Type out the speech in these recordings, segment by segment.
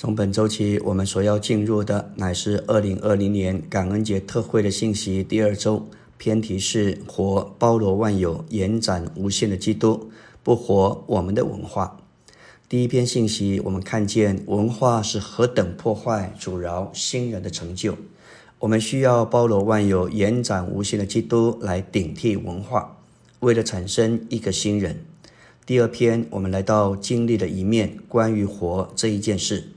从本周起，我们所要进入的乃是二零二零年感恩节特会的信息。第二周偏题是“活包罗万有、延展无限的基督，不活我们的文化”。第一篇信息，我们看见文化是何等破坏、阻挠新人的成就。我们需要包罗万有、延展无限的基督来顶替文化，为了产生一个新人。第二篇，我们来到经历的一面，关于活这一件事。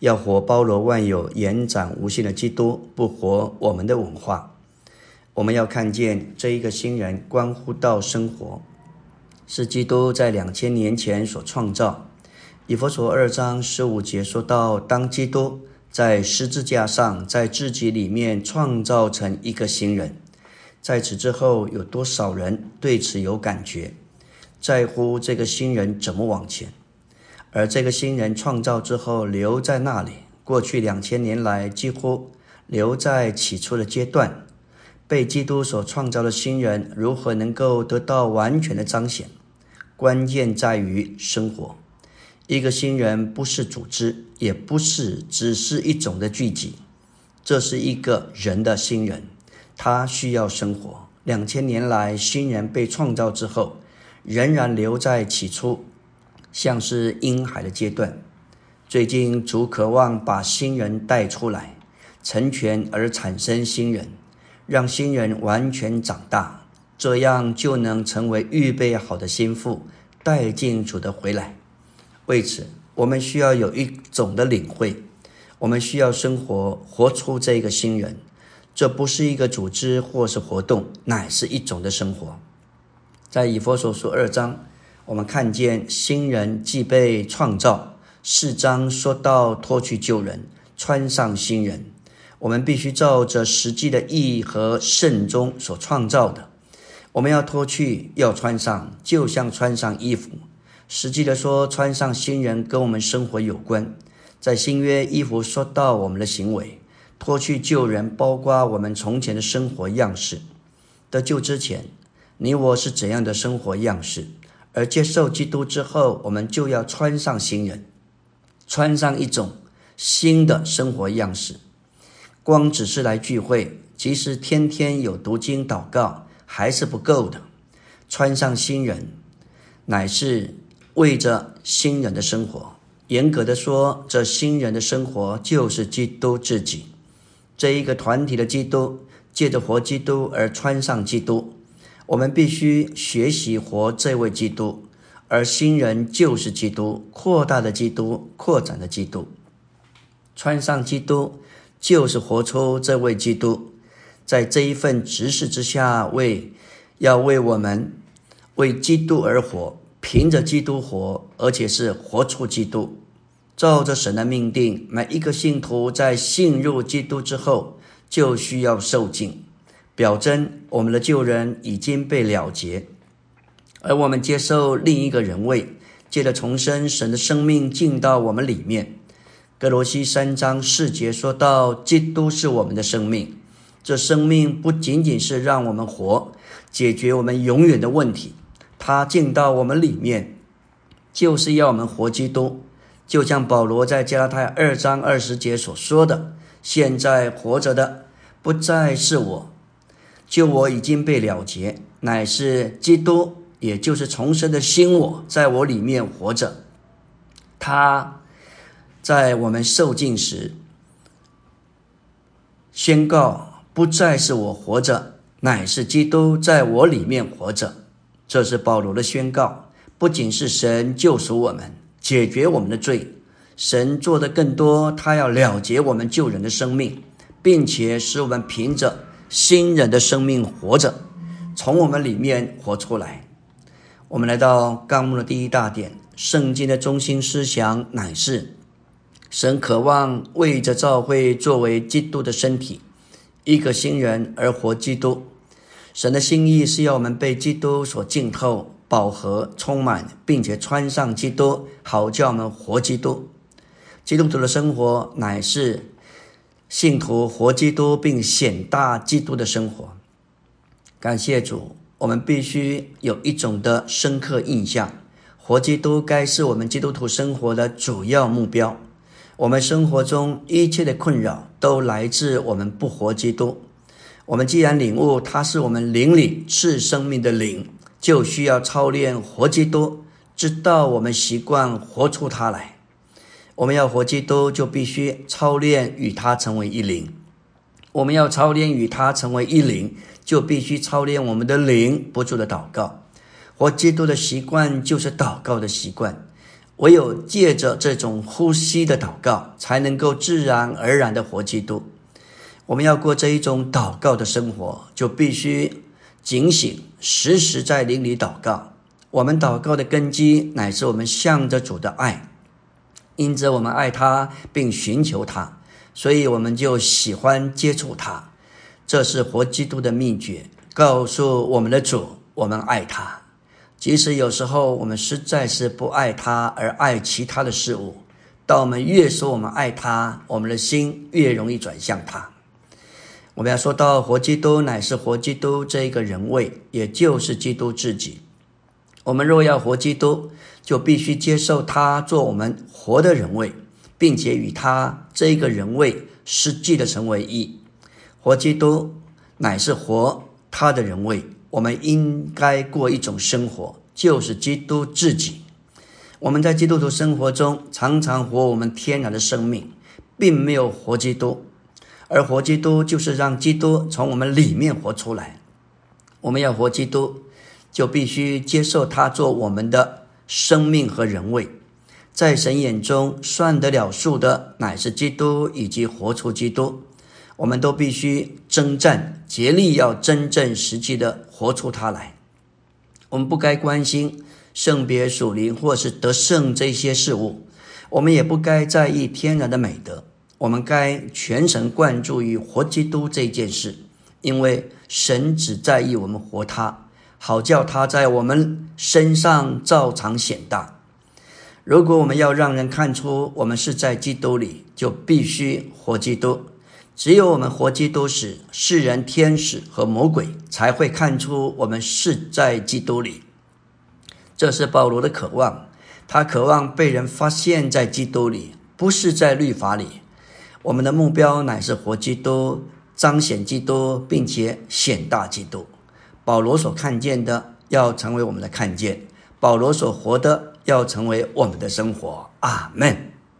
要活包罗万有、延展无限的基督，不活我们的文化。我们要看见这一个新人，关乎到生活，是基督在两千年前所创造。以佛所二章十五节说到，当基督在十字架上，在自己里面创造成一个新人，在此之后，有多少人对此有感觉，在乎这个新人怎么往前？而这个新人创造之后留在那里，过去两千年来几乎留在起初的阶段。被基督所创造的新人如何能够得到完全的彰显？关键在于生活。一个新人不是组织，也不是只是一种的聚集，这是一个人的新人，他需要生活。两千年来，新人被创造之后，仍然留在起初。像是婴孩的阶段，最近主渴望把新人带出来，成全而产生新人，让新人完全长大，这样就能成为预备好的心腹，带进主的回来。为此，我们需要有一种的领会，我们需要生活活出这个新人，这不是一个组织或是活动，乃是一种的生活。在以佛所书二章。我们看见新人既被创造，四章说到脱去旧人，穿上新人。我们必须照着实际的意义和圣中所创造的，我们要脱去，要穿上，就像穿上衣服。实际的说，穿上新人跟我们生活有关。在新约，衣服说到我们的行为；脱去旧人，包括我们从前的生活样式。得救之前，你我是怎样的生活样式？而接受基督之后，我们就要穿上新人，穿上一种新的生活样式。光只是来聚会，即使天天有读经祷告，还是不够的。穿上新人，乃是为着新人的生活。严格的说，这新人的生活就是基督自己。这一个团体的基督，借着活基督而穿上基督。我们必须学习活这位基督，而新人就是基督，扩大的基督，扩展的基督。穿上基督，就是活出这位基督，在这一份执事之下，为要为我们为基督而活，凭着基督活，而且是活出基督。照着神的命定，每一个信徒在信入基督之后，就需要受尽。表征我们的旧人已经被了结，而我们接受另一个人位，借着重生，神的生命进到我们里面。格罗西三章四节说到，基督是我们的生命，这生命不仅仅是让我们活，解决我们永远的问题，他进到我们里面，就是要我们活基督。就像保罗在加拉太二章二十节所说的：“现在活着的不再是我。”就我已经被了结，乃是基督，也就是重生的新我，在我里面活着。他在我们受尽时宣告，不再是我活着，乃是基督在我里面活着。这是保罗的宣告。不仅是神救赎我们，解决我们的罪，神做的更多，他要了结我们救人的生命，并且使我们凭着。新人的生命活着，从我们里面活出来。我们来到纲目的第一大点，圣经的中心思想乃是：神渴望为着教会作为基督的身体，一个新人而活基督。神的心意是要我们被基督所浸透、饱和、充满，并且穿上基督，好叫我们活基督。基督徒的生活乃是。信徒活基督并显大基督的生活，感谢主，我们必须有一种的深刻印象：活基督该是我们基督徒生活的主要目标。我们生活中一切的困扰都来自我们不活基督。我们既然领悟他是我们灵里赐生命的灵，就需要操练活基督，直到我们习惯活出他来。我们要活基督，就必须操练与他成为一灵。我们要操练与他成为一灵，就必须操练我们的灵不住的祷告。活基督的习惯就是祷告的习惯。唯有借着这种呼吸的祷告，才能够自然而然的活基督。我们要过这一种祷告的生活，就必须警醒，时时在灵里祷告。我们祷告的根基，乃是我们向着主的爱。因着我们爱他，并寻求他，所以我们就喜欢接触他。这是活基督的秘诀，告诉我们的主，我们爱他。即使有时候我们实在是不爱他，而爱其他的事物，当我们越说我们爱他，我们的心越容易转向他。我们要说到活基督乃是活基督这一个人位，也就是基督自己。我们若要活基督，就必须接受他做我们活的人位，并且与他这个人位实际的成为一。活基督乃是活他的人位，我们应该过一种生活，就是基督自己。我们在基督徒生活中常常活我们天然的生命，并没有活基督，而活基督就是让基督从我们里面活出来。我们要活基督。就必须接受他做我们的生命和人位，在神眼中算得了数的乃是基督以及活出基督。我们都必须征战，竭力要真正实际的活出他来。我们不该关心圣别属灵或是得胜这些事物，我们也不该在意天然的美德。我们该全神贯注于活基督这件事，因为神只在意我们活他。好叫他在我们身上照常显大。如果我们要让人看出我们是在基督里，就必须活基督。只有我们活基督时，世人、天使和魔鬼才会看出我们是在基督里。这是保罗的渴望，他渴望被人发现，在基督里，不是在律法里。我们的目标乃是活基督，彰显基督，并且显大基督。保罗所看见的，要成为我们的看见；保罗所活的，要成为我们的生活。阿门。